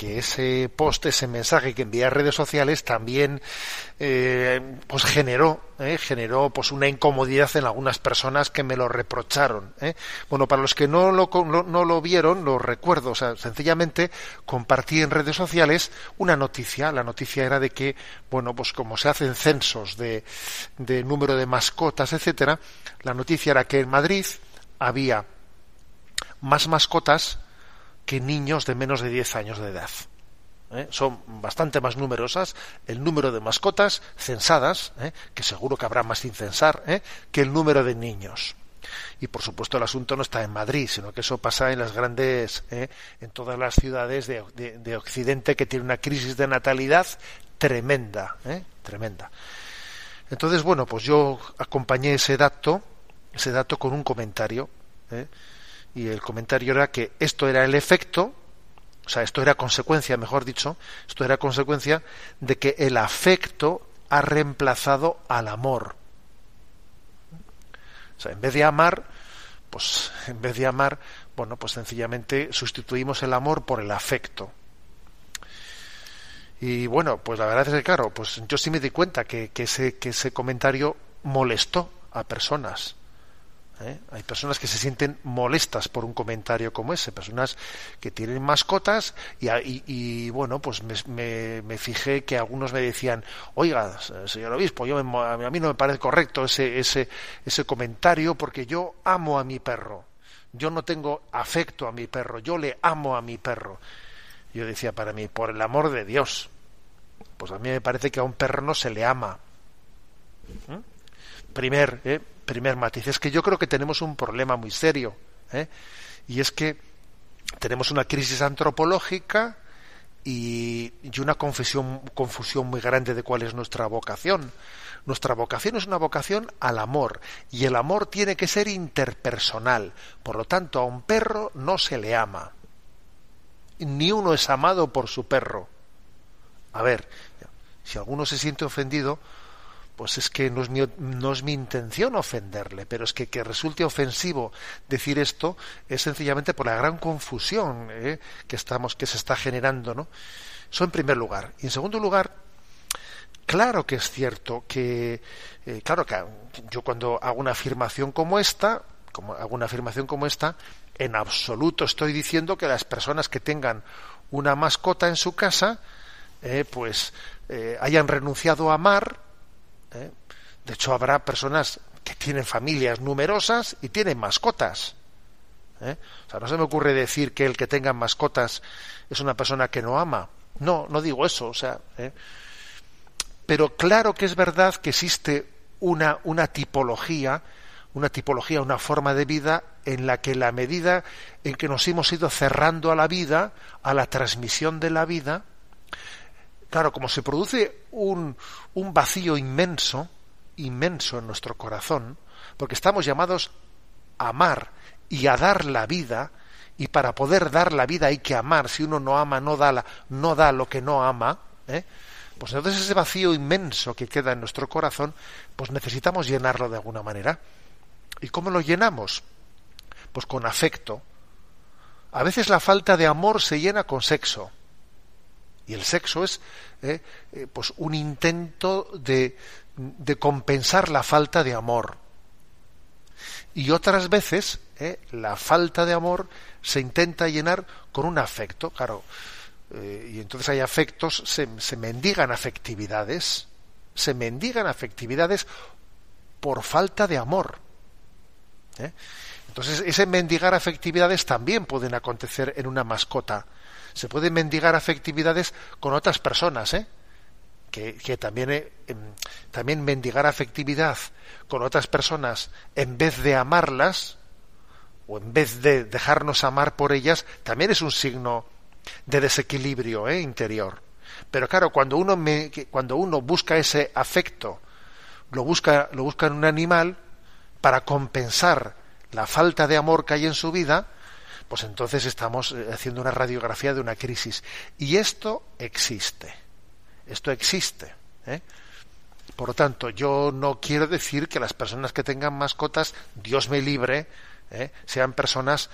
que ese post, ese mensaje que envié a redes sociales también eh, pues generó, ¿eh? generó pues una incomodidad en algunas personas que me lo reprocharon. ¿eh? Bueno, para los que no lo, no, lo vieron, lo recuerdo. O sea, sencillamente compartí en redes sociales una noticia. La noticia era de que, bueno, pues como se hacen censos de, de número de mascotas, etcétera, la noticia era que en Madrid había más mascotas que niños de menos de 10 años de edad. ¿eh? Son bastante más numerosas el número de mascotas censadas, ¿eh? que seguro que habrá más sin censar, ¿eh? que el número de niños. Y por supuesto el asunto no está en Madrid, sino que eso pasa en las grandes, en todas las ciudades de, de, Occidente que tienen una crisis de natalidad tremenda, tremenda. Entonces, bueno, pues yo acompañé ese dato, ese dato con un comentario y el comentario era que esto era el efecto, o sea, esto era consecuencia, mejor dicho, esto era consecuencia de que el afecto ha reemplazado al amor. O sea, en vez de amar, pues en vez de amar, bueno, pues sencillamente sustituimos el amor por el afecto. Y bueno, pues la verdad es que claro, pues yo sí me di cuenta que, que, ese, que ese comentario molestó a personas. ¿Eh? Hay personas que se sienten molestas por un comentario como ese, personas que tienen mascotas y, bueno, pues me, me, fijé que algunos me decían, oiga, señor obispo, yo a mí no me parece correcto ese, ese, ese comentario porque yo amo a mi perro, yo no tengo afecto a mi perro, yo le amo a mi perro. Yo decía para mí, por el amor de Dios, pues a mí me parece que a un perro no se le ama. ¿Mm? Primer, ¿eh? Primer matiz es que yo creo que tenemos un problema muy serio, ¿eh? y es que tenemos una crisis antropológica y, una confusión, confusión muy grande de cuál es nuestra vocación. Nuestra vocación es una vocación al amor, y el amor tiene que ser interpersonal. Por lo tanto, a un perro no se le ama. Ni uno es amado por su perro. A ver, si alguno se siente ofendido, pues es que no es, mi, no es mi intención ofenderle, pero es que que resulte ofensivo decir esto es sencillamente por la gran confusión ¿eh? que estamos que se está generando, ¿no? Eso en primer lugar. Y en segundo lugar, claro que es cierto que eh, claro que yo cuando hago una afirmación como esta, como afirmación como esta, en absoluto estoy diciendo que las personas que tengan una mascota en su casa, eh, pues hayan renunciado a amar ¿eh? De hecho, habrá personas que tienen familias numerosas y tienen mascotas. ¿eh? O sea, no se me ocurre decir que el que tenga mascotas es una persona que no ama. No, no digo eso. O sea, ¿eh? pero claro que es verdad que existe una, una tipología, una tipología, una forma de vida en la que la medida en que nos hemos ido cerrando a la vida, a la transmisión de la vida, Claro, como se produce un, un vacío inmenso, inmenso en nuestro corazón, porque estamos llamados a amar y a dar la vida, y para poder dar la vida hay que amar. Si uno no ama, no da, la, no da lo que no ama. ¿eh? Pues entonces ese vacío inmenso que queda en nuestro corazón, pues necesitamos llenarlo de alguna manera. ¿Y cómo lo llenamos? Pues con afecto. A veces la falta de amor se llena con sexo. Y el sexo es eh, eh, pues un intento de, compensar la falta de amor. Y otras veces eh, la falta de amor se intenta llenar con un afecto. Claro, y entonces hay afectos, se, se mendigan afectividades, se mendigan afectividades por falta de amor. Entonces, ese mendigar afectividades también pueden acontecer en una mascota. Se pueden mendigar afectividades con otras personas, ¿eh? que, también, eh, em, también mendigar afectividad con otras personas en vez de amarlas, o en vez de dejarnos amar por ellas, también es un signo de desequilibrio ¿eh? interior. Pero claro, cuando uno, me, cuando uno busca ese afecto, lo busca, lo busca en un animal para compensar la falta de amor que hay en su vida, pues entonces estamos eh, haciendo una radiografía de una crisis. Y esto existe. Esto existe. ¿eh? Por lo tanto, yo no quiero decir que las personas que tengan mascotas, Dios me libre, ¿eh? sean personas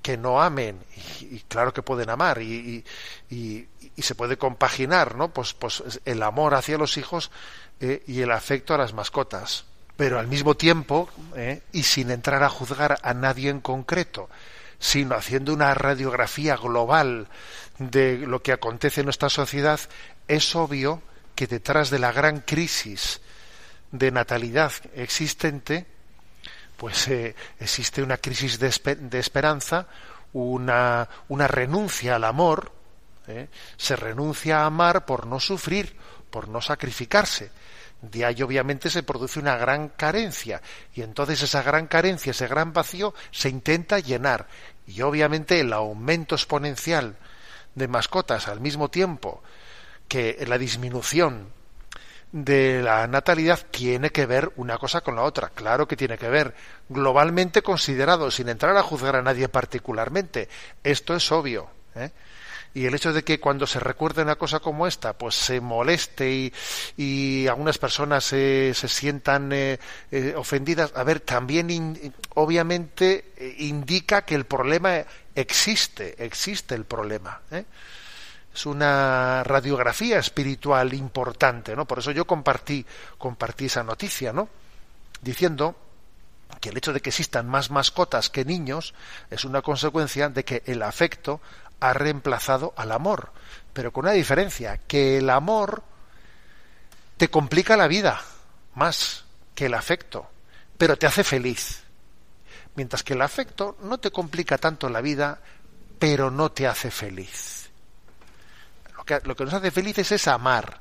que no amen y, claro que pueden amar y, y, se puede compaginar no pues pues el amor hacia los hijos eh, y el afecto a las mascotas pero al mismo tiempo ¿eh? y sin entrar a juzgar a nadie en concreto sino haciendo una radiografía global de lo que acontece en nuestra sociedad es obvio que detrás de la gran crisis de natalidad existente pues eh, existe una crisis de, esperanza, una, una, renuncia al amor, ¿eh? se renuncia a amar por no sufrir, por no sacrificarse. De ahí obviamente se produce una gran carencia y entonces esa gran carencia, ese gran vacío se intenta llenar y obviamente el aumento exponencial de mascotas al mismo tiempo que la disminución de la natalidad tiene que ver una cosa con la otra. Claro que tiene que ver. Globalmente considerado, sin entrar a juzgar a nadie particularmente. Esto es obvio. ¿eh? Y el hecho de que cuando se recuerde una cosa como esta, pues se moleste y, y algunas personas se, se sientan eh, eh, ofendidas, a ver, también obviamente indica que el problema existe, existe el problema. ¿eh? es una radiografía espiritual importante, ¿no? Por eso yo compartí, compartí esa noticia, ¿no? Diciendo que el hecho de que existan más mascotas que niños es una consecuencia de que el afecto ha reemplazado al amor, pero con una diferencia, que el amor te complica la vida más que el afecto, pero te hace feliz. Mientras que el afecto no te complica tanto la vida, pero no te hace feliz lo que nos hace felices es amar.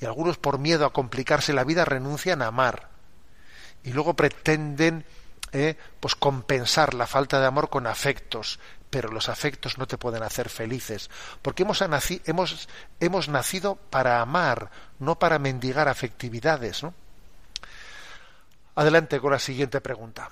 Y algunos por miedo a complicarse la vida renuncian a amar. Y luego pretenden eh, pues compensar la falta de amor con afectos. Pero los afectos no te pueden hacer felices. Porque hemos, hemos, nacido para amar, no para mendigar afectividades. ¿no? Adelante con la siguiente pregunta.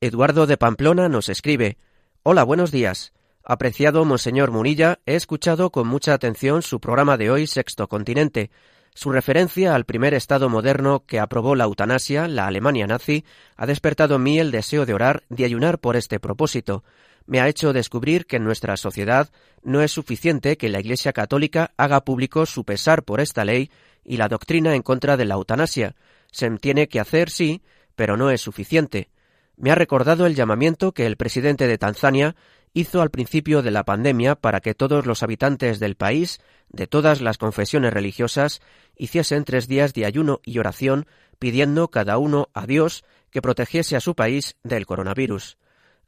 Eduardo de Pamplona nos escribe Hola, buenos días. Apreciado Monseñor Munilla, he escuchado con mucha atención su programa de hoy Sexto Continente. Su referencia al primer Estado moderno que aprobó la eutanasia, la Alemania nazi, ha despertado en mí el deseo de orar, de ayunar por este propósito. Me ha hecho descubrir que en nuestra sociedad no es suficiente que la Iglesia Católica haga público su pesar por esta ley y la doctrina en contra de la eutanasia. Se tiene que hacer, sí, pero no es suficiente. Me ha recordado el llamamiento que el presidente de Tanzania hizo al principio de la pandemia para que todos los habitantes del país, de todas las confesiones religiosas, hiciesen tres días de ayuno y oración pidiendo cada uno a Dios que protegiese a su país del coronavirus.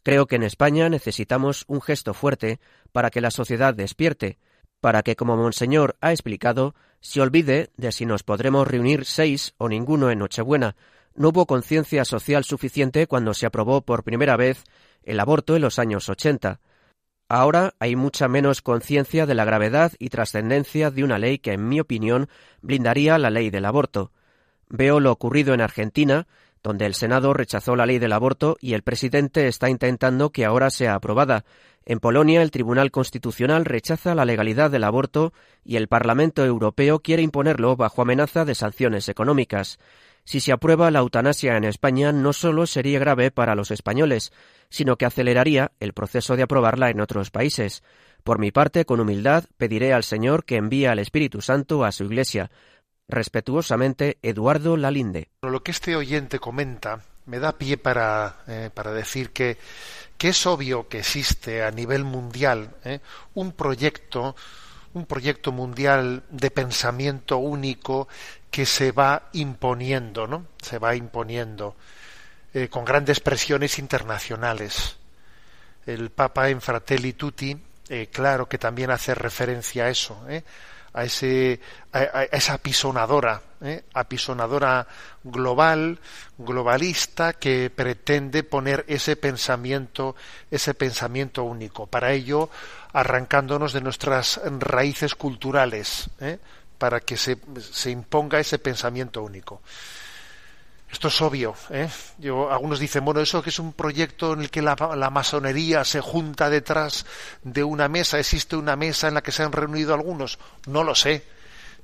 Creo que en España necesitamos un gesto fuerte para que la sociedad despierte, para que, como Monseñor ha explicado, se olvide de si nos podremos reunir seis o ninguno en Nochebuena. No hubo conciencia social suficiente cuando se aprobó por primera vez el aborto en los años 80. Ahora hay mucha menos conciencia de la gravedad y trascendencia de una ley que, en mi opinión, blindaría la ley del aborto. Veo lo ocurrido en Argentina, donde el Senado rechazó la ley del aborto y el presidente está intentando que ahora sea aprobada. En Polonia, el Tribunal Constitucional rechaza la legalidad del aborto y el Parlamento Europeo quiere imponerlo bajo amenaza de sanciones económicas. Si se aprueba la eutanasia en España, no solo sería grave para los españoles, sino que aceleraría el proceso de aprobarla en otros países. Por mi parte, con humildad, pediré al Señor que envíe al Espíritu Santo a su Iglesia. Respetuosamente, Eduardo Lalinde. Lo que este oyente comenta me da pie para, eh, para decir que, que es obvio que existe a nivel mundial ¿eh? un proyecto, un proyecto mundial de pensamiento único que se va imponiendo, ¿no? Se va imponiendo eh, con grandes presiones internacionales. El Papa en Fratelli Tutti, claro que también hace referencia a eso, ¿eh? A, ese, a, esa apisonadora, ¿eh? apisonadora global, globalista, que pretende poner ese pensamiento, ese pensamiento único. Para ello, arrancándonos de nuestras raíces culturales, ¿eh? para que se, se imponga ese pensamiento único. Esto es obvio. ¿eh? Yo, algunos dicen, bueno, eso que es un proyecto en el que la, masonería se junta detrás de una mesa, existe una mesa en la que se han reunido algunos. No lo sé.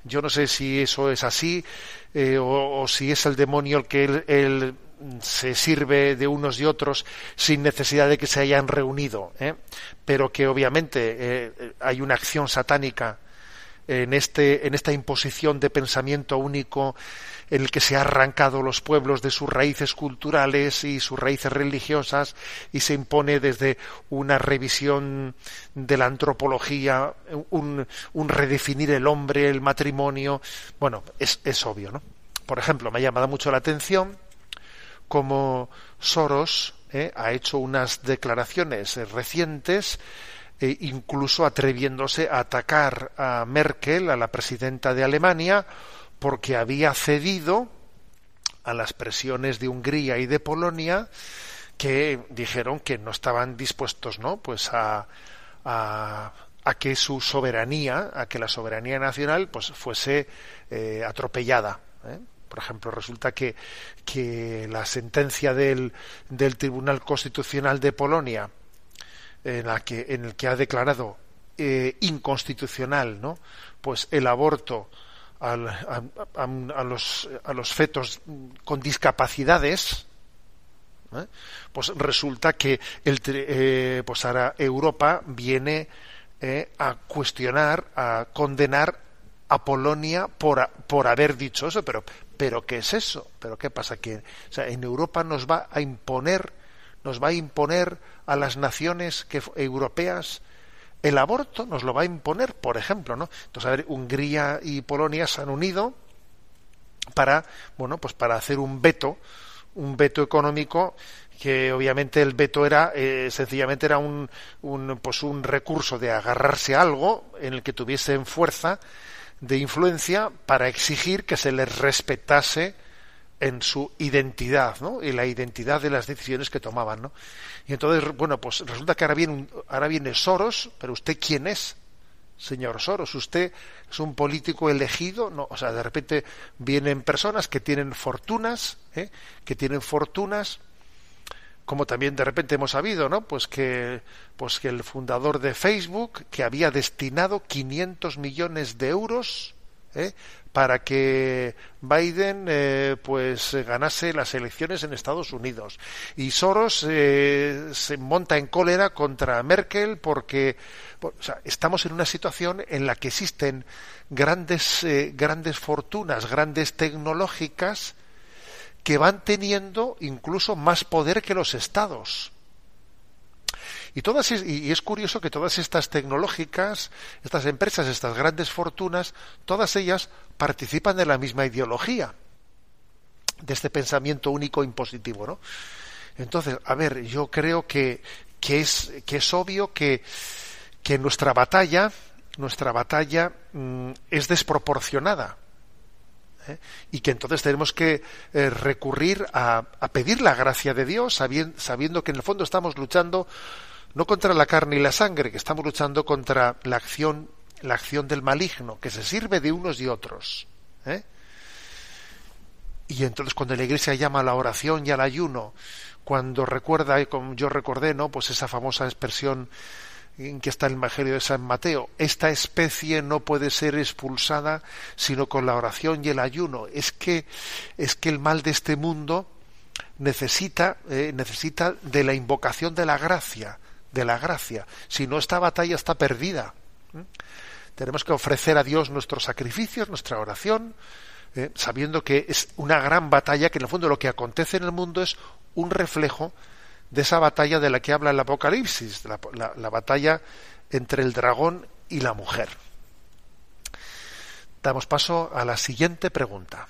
Yo no sé si eso es así eh, o, si es el demonio el que él, se sirve de unos y otros sin necesidad de que se hayan reunido. ¿eh? Pero que obviamente eh, hay una acción satánica en, este, en esta imposición de pensamiento único en el que se ha arrancado los pueblos de sus raíces culturales y sus raíces religiosas y se impone desde una revisión de la antropología, un, redefinir el hombre, el matrimonio. Bueno, es, es obvio, ¿no? Por ejemplo, me ha llamado mucho la atención cómo Soros eh, ha hecho unas declaraciones recientes eh, incluso atreviéndose a atacar a Merkel, a la presidenta de Alemania, porque había cedido a las presiones de Hungría y de Polonia que dijeron que no estaban dispuestos no pues a, a, que su soberanía a que la soberanía nacional pues fuese eh, atropellada ¿eh? por ejemplo resulta que, que la sentencia del, del Tribunal Constitucional de Polonia en la que en el que ha declarado eh, inconstitucional no pues el aborto a, a, a, los, a los fetos con discapacidades, ¿eh? pues resulta que el, eh, pues ahora Europa viene eh, a cuestionar, a condenar a Polonia por, por haber dicho eso, pero, pero ¿qué es eso? ¿Pero qué pasa? Que o sea, en Europa nos va a imponer, nos va a imponer a las naciones que, europeas el aborto nos lo va a imponer, por ejemplo, ¿no? Entonces, a ver, Hungría y Polonia se han unido para, bueno, pues para hacer un veto, un veto económico que obviamente el veto era eh, sencillamente era un, un, pues un recurso de agarrarse a algo en el que tuviesen fuerza de influencia para exigir que se les respetase en su identidad, ¿no? Y la identidad de las decisiones que tomaban, ¿no? Y entonces, bueno, pues resulta que ahora viene, ahora viene Soros, pero usted quién es, señor Soros, usted es un político elegido, no, o sea, de repente vienen personas que tienen fortunas, ¿eh? que tienen fortunas, como también de repente hemos sabido, ¿no? Pues que, pues que el fundador de Facebook, que había destinado 500 millones de euros ¿eh? para que Biden eh, pues ganase las elecciones en Estados Unidos y Soros eh, se monta en cólera contra Merkel porque estamos en una situación en la que existen grandes eh, grandes fortunas grandes tecnológicas que van teniendo incluso más poder que los estados y, todas, y es curioso que todas estas tecnológicas, estas empresas, estas grandes fortunas, todas ellas participan de la misma ideología, de este pensamiento único impositivo, ¿no? Entonces, a ver, yo creo que, que, es, que es obvio que, que nuestra batalla, nuestra batalla mmm, es desproporcionada. ¿eh? Y que entonces tenemos que eh, recurrir a, a, pedir la gracia de Dios, sabiendo, sabiendo que en el fondo estamos luchando no contra la carne y la sangre, que estamos luchando contra la acción, la acción del maligno, que se sirve de unos y otros. ¿eh? Y entonces cuando la Iglesia llama a la oración y al ayuno, cuando recuerda, como yo recordé, ¿no? Pues esa famosa expresión en que está el Evangelio de San Mateo, esta especie no puede ser expulsada sino con la oración y el ayuno. Es que es que el mal de este mundo necesita eh, necesita de la invocación de la gracia, de la gracia. Si no, esta batalla está perdida. ¿Mm? Tenemos que ofrecer a Dios nuestros sacrificios, nuestra oración, eh, sabiendo que es una gran batalla, que en el fondo lo que acontece en el mundo es un reflejo de esa batalla de la que habla el Apocalipsis, la, la batalla entre el dragón y la mujer. Damos paso a la siguiente pregunta.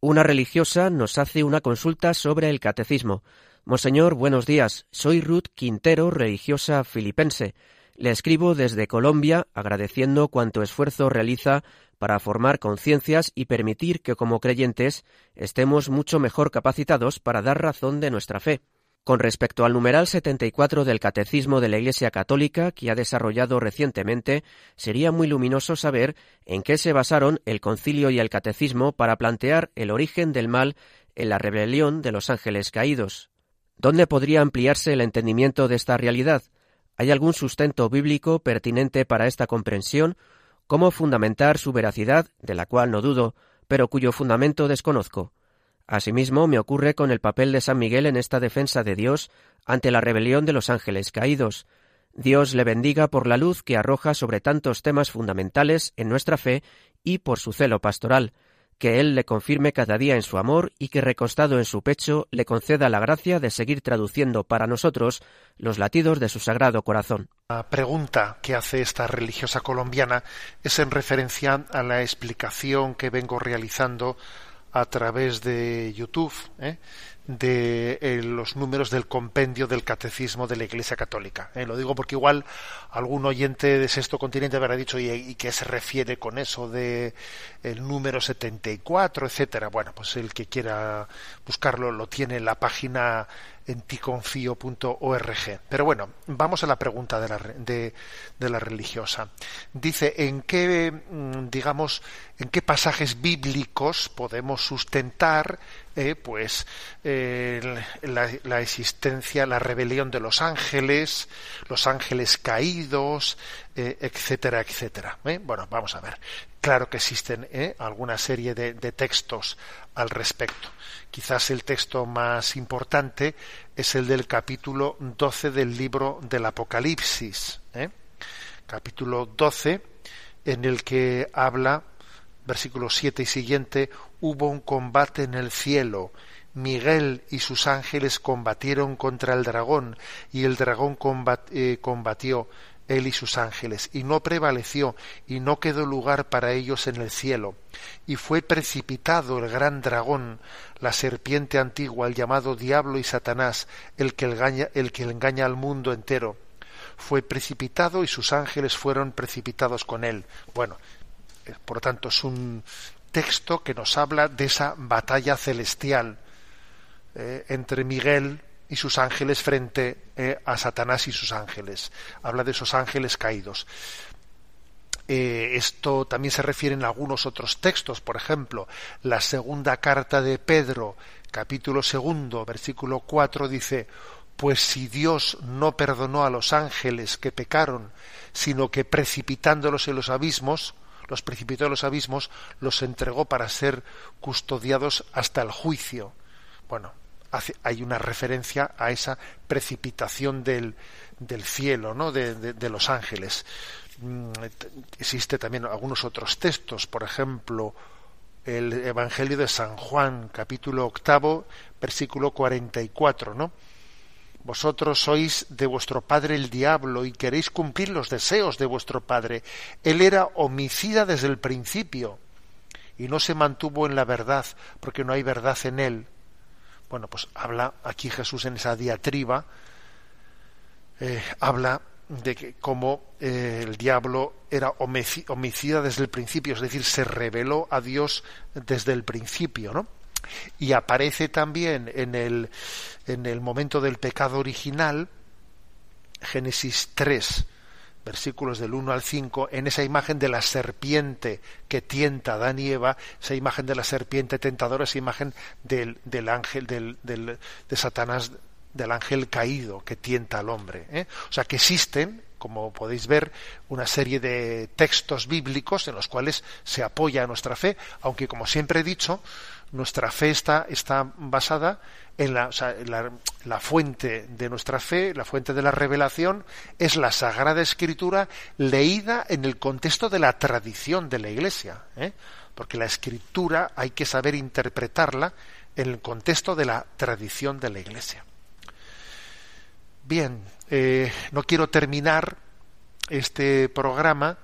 Una religiosa nos hace una consulta sobre el catecismo. Monseñor, buenos días. Soy Ruth Quintero, religiosa filipense. Le escribo desde Colombia agradeciendo cuanto esfuerzo realiza para formar conciencias y permitir que como creyentes estemos mucho mejor capacitados para dar razón de nuestra fe. Con respecto al numeral 74 del Catecismo de la Iglesia Católica que ha desarrollado recientemente, sería muy luminoso saber en qué se basaron el concilio y el catecismo para plantear el origen del mal en la rebelión de los ángeles caídos. ¿Dónde podría ampliarse el entendimiento de esta realidad? ¿Hay algún sustento bíblico pertinente para esta comprensión? ¿Cómo fundamentar su veracidad, de la cual no dudo, pero cuyo fundamento desconozco? Asimismo, me ocurre con el papel de San Miguel en esta defensa de Dios ante la rebelión de los ángeles caídos. Dios le bendiga por la luz que arroja sobre tantos temas fundamentales en nuestra fe y por su celo pastoral, que Él le confirme cada día en su amor y que recostado en su pecho le conceda la gracia de seguir traduciendo para nosotros los latidos de su sagrado corazón. La pregunta que hace esta religiosa colombiana es en referencia a la explicación que vengo realizando a través de YouTube ¿eh? De eh, los números del compendio del catecismo de la Iglesia Católica. ¿eh? Lo digo porque igual algún oyente de sexto continente habrá dicho y, y qué se refiere con eso de el número 74, etcétera. Bueno, pues el que quiera buscarlo lo tiene en la página en. Pero bueno, vamos a la pregunta de la, religiosa. Dice, ¿en qué, mm, digamos, en qué pasajes bíblicos podemos sustentar eh, pues la, existencia, la rebelión de los ángeles, los ángeles caídos, eh, etcétera, etcétera. ¿eh? Bueno, vamos a ver. Claro que existen alguna serie de, de textos al respecto. Quizás el texto más importante es el del capítulo 12 del libro del Apocalipsis. Capítulo 12, en el que habla versículo 7 y siguiente, hubo un combate en el cielo. Miguel y sus ángeles combatieron contra el dragón, y el dragón eh, combatió él y sus ángeles, y no prevaleció, y no quedó lugar para ellos en el cielo. Y fue precipitado el gran dragón, la serpiente antigua, el llamado diablo y Satanás, el que engaña, el que engaña al mundo entero. Fue precipitado y sus ángeles fueron precipitados con él. Bueno, por lo tanto, es un texto que nos habla de esa batalla celestial eh, entre Miguel y sus ángeles frente eh, a Satanás y sus ángeles. Habla de esos ángeles caídos. Eh, esto también se refiere en algunos otros textos, por ejemplo, la segunda carta de Pedro, capítulo segundo, versículo cuatro, dice, pues si Dios no perdonó a los ángeles que pecaron, sino que precipitándolos en los abismos, los precipitó en los abismos, los entregó para ser custodiados hasta el juicio. Bueno, hay una referencia a esa precipitación del, del cielo, ¿no? De, los ángeles. Mm, existe también algunos otros textos, por ejemplo, el Evangelio de San Juan, capítulo octavo, versículo 44, ¿no? Vosotros sois de vuestro padre el diablo y queréis cumplir los deseos de vuestro padre. Él era homicida desde el principio y no se mantuvo en la verdad porque no hay verdad en él. Bueno, pues habla aquí Jesús en esa diatriba, eh, habla de que como eh, el diablo era homicida desde el principio, es decir, se reveló a Dios desde el principio, ¿no? y aparece también en el, en el momento del pecado original, Génesis 3, versículos del 1 al 5, en esa imagen de la serpiente que tienta a Adán y Eva, esa imagen de la serpiente tentadora, esa imagen del, del ángel, del, del, de Satanás, del ángel caído que tienta al hombre. ¿eh? O sea que existen como podéis ver, una serie de textos bíblicos en los cuales se apoya nuestra fe, aunque como siempre he dicho, nuestra fe está, basada en la, la, fuente de nuestra fe, la fuente de la revelación, es la Sagrada Escritura leída en el contexto de la tradición de la Iglesia, ¿eh? porque la Escritura hay que saber interpretarla en el contexto de la tradición de la Iglesia. Bien, eh, no quiero terminar este programa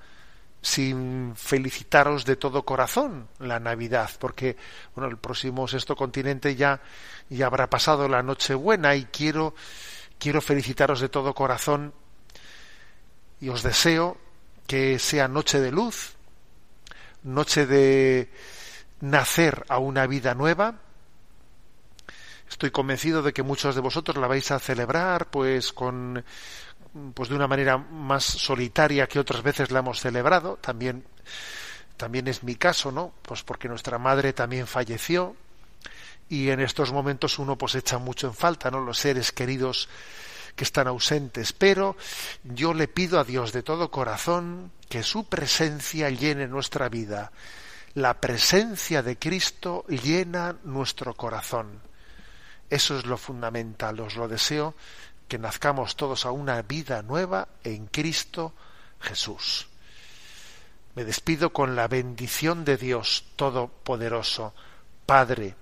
sin felicitaros de todo corazón la Navidad, porque bueno, el próximo sexto continente ya, ya habrá pasado la Nochebuena y quiero, quiero felicitaros de todo corazón y os deseo que sea noche de luz, noche de nacer a una vida nueva. Estoy convencido de que muchos de vosotros la vais a celebrar pues con pues de una manera más solitaria que otras veces la hemos celebrado, también también es mi caso, ¿no? Pues porque nuestra madre también falleció y en estos momentos uno pues echa mucho en falta, ¿no? Los seres queridos que están ausentes, pero yo le pido a Dios de todo corazón que su presencia llene nuestra vida. La presencia de Cristo llena nuestro corazón. Eso es lo fundamental, os lo deseo que nazcamos todos a una vida nueva en Cristo Jesús. Me despido con la bendición de Dios Todopoderoso, Padre,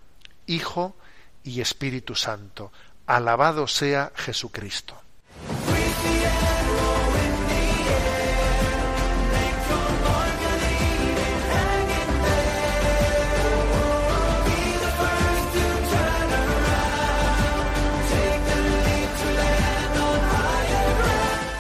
Hijo y Espíritu Santo. Alabado sea Jesucristo.